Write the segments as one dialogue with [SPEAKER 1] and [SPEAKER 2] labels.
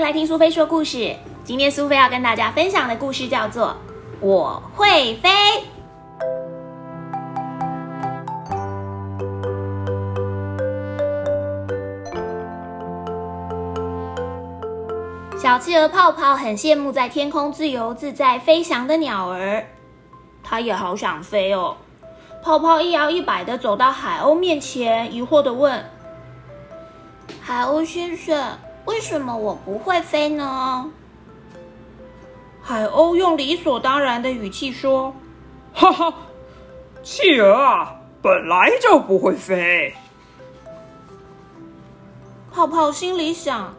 [SPEAKER 1] 来听苏菲说故事。今天苏菲要跟大家分享的故事叫做《我会飞》。小企鹅泡泡很羡慕在天空自由自在飞翔的鸟儿，它也好想飞哦。泡泡一摇一摆的走到海鸥面前，疑惑的问：“海鸥先生，为什么我不会飞呢？”
[SPEAKER 2] 海鸥用理所当然的语气说：“哈哈，企鹅啊，本来就不会飞。”
[SPEAKER 1] 泡泡心里想。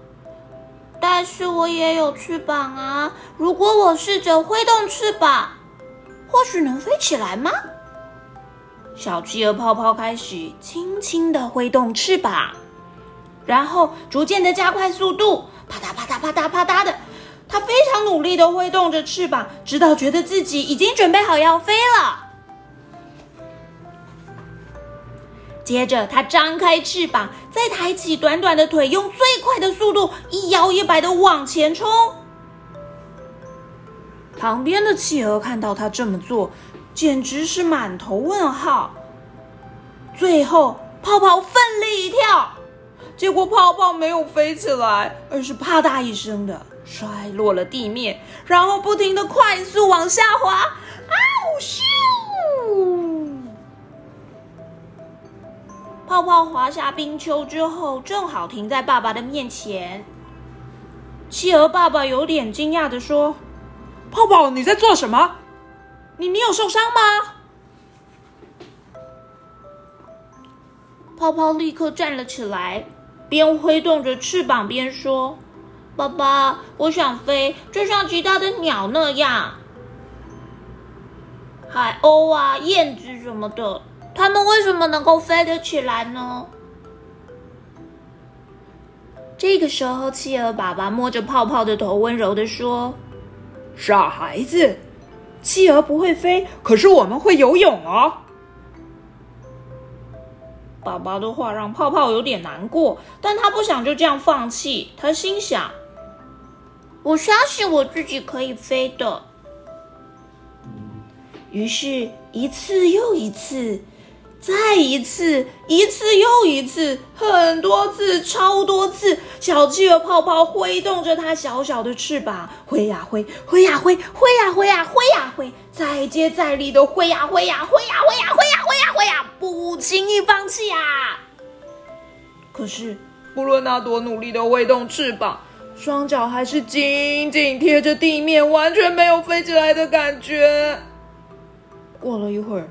[SPEAKER 1] 但是我也有翅膀啊！如果我试着挥动翅膀，或许能飞起来吗？小企鹅泡泡开始轻轻的挥动翅膀，然后逐渐的加快速度，啪嗒啪嗒啪嗒啪嗒的，它非常努力的挥动着翅膀，直到觉得自己已经准备好要飞了。接着，它张开翅膀，再抬起短短的腿，用最快的速度一摇一摆的往前冲。旁边的企鹅看到它这么做，简直是满头问号。最后，泡泡奋力一跳，结果泡泡没有飞起来，而是啪嗒一声的摔落了地面，然后不停的快速往下滑。啊呜咻！泡泡滑下冰丘之后，正好停在爸爸的面前。企鹅爸爸有点惊讶的说：“
[SPEAKER 2] 泡泡，你在做什么？你你有受伤吗？”
[SPEAKER 1] 泡泡立刻站了起来，边挥动着翅膀边说：“爸爸，我想飞，就像其他的鸟那样，海鸥啊、燕子什么的。”它们为什么能够飞得起来呢？这个时候，企鹅爸爸摸着泡泡的头，温柔的说：“
[SPEAKER 2] 傻孩子，企鹅不会飞，可是我们会游泳哦。”
[SPEAKER 1] 爸爸的话让泡泡有点难过，但他不想就这样放弃。他心想：“我相信我自己可以飞的。”于是，一次又一次。再一次，一次又一次，很多次，超多次，小企鹅泡泡挥动着它小小的翅膀，挥呀挥，挥呀挥，挥呀挥呀挥呀挥，再接再厉的挥呀挥呀挥呀挥呀挥呀挥呀挥呀，不轻易放弃呀。可是，不论它多努力的挥动翅膀，双脚还是紧紧贴着地面，完全没有飞起来的感觉。过了一会儿。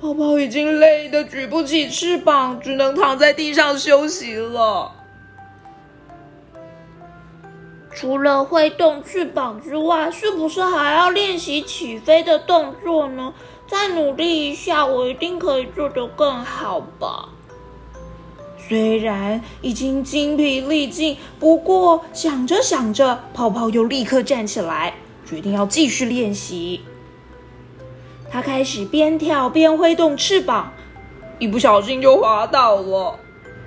[SPEAKER 1] 泡泡已经累得举不起翅膀，只能躺在地上休息了。除了挥动翅膀之外，是不是还要练习起飞的动作呢？再努力一下，我一定可以做得更好吧。虽然已经精疲力尽，不过想着想着，泡泡又立刻站起来，决定要继续练习。他开始边跳边挥动翅膀，一不小心就滑倒了。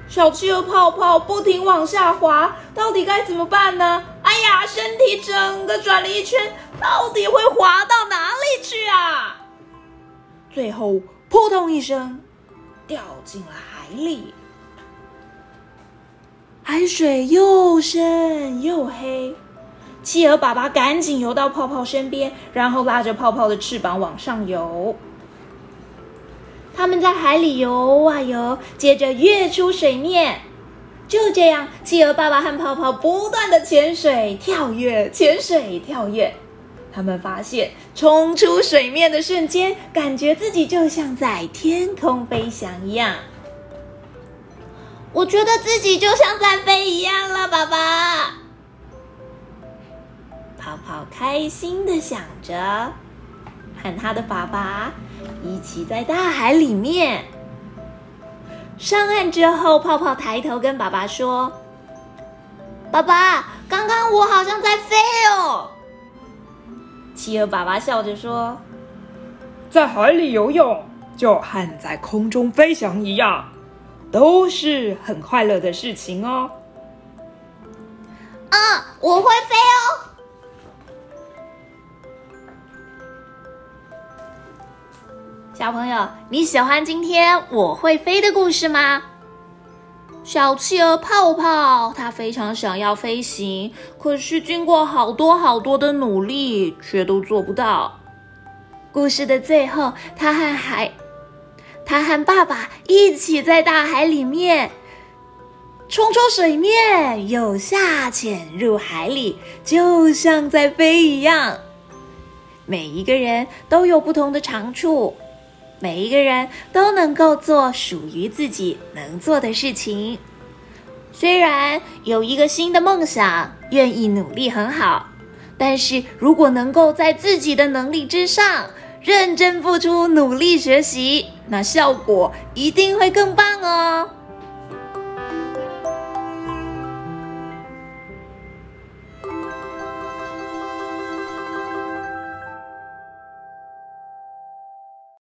[SPEAKER 1] 小企鹅泡泡不停往下滑，到底该怎么办呢？哎呀，身体整个转了一圈，到底会滑到哪里去啊？最后扑通一声，掉进了海里。海水又深又黑。企鹅爸爸赶紧游到泡泡身边，然后拉着泡泡的翅膀往上游。他们在海里游啊游，接着跃出水面。就这样，企鹅爸爸和泡泡不断的潜水、跳跃、潜水、跳跃。他们发现，冲出水面的瞬间，感觉自己就像在天空飞翔一样。我觉得自己就像在飞一样了，爸爸。泡泡开心的想着，和他的爸爸一起在大海里面。上岸之后，泡泡抬头跟爸爸说：“爸爸，刚刚我好像在飞哦。”企鹅爸爸笑着说：“
[SPEAKER 2] 在海里游泳就和在空中飞翔一样，都是很快乐的事情哦。”
[SPEAKER 3] 啊，我会飞哦！
[SPEAKER 1] 小朋友，你喜欢今天我会飞的故事吗？小企鹅泡泡，它非常想要飞行，可是经过好多好多的努力，却都做不到。故事的最后，它和海，它和爸爸一起在大海里面冲出水面，又下潜入海里，就像在飞一样。每一个人都有不同的长处。每一个人都能够做属于自己能做的事情。虽然有一个新的梦想，愿意努力很好，但是如果能够在自己的能力之上认真付出、努力学习，那效果一定会更棒哦。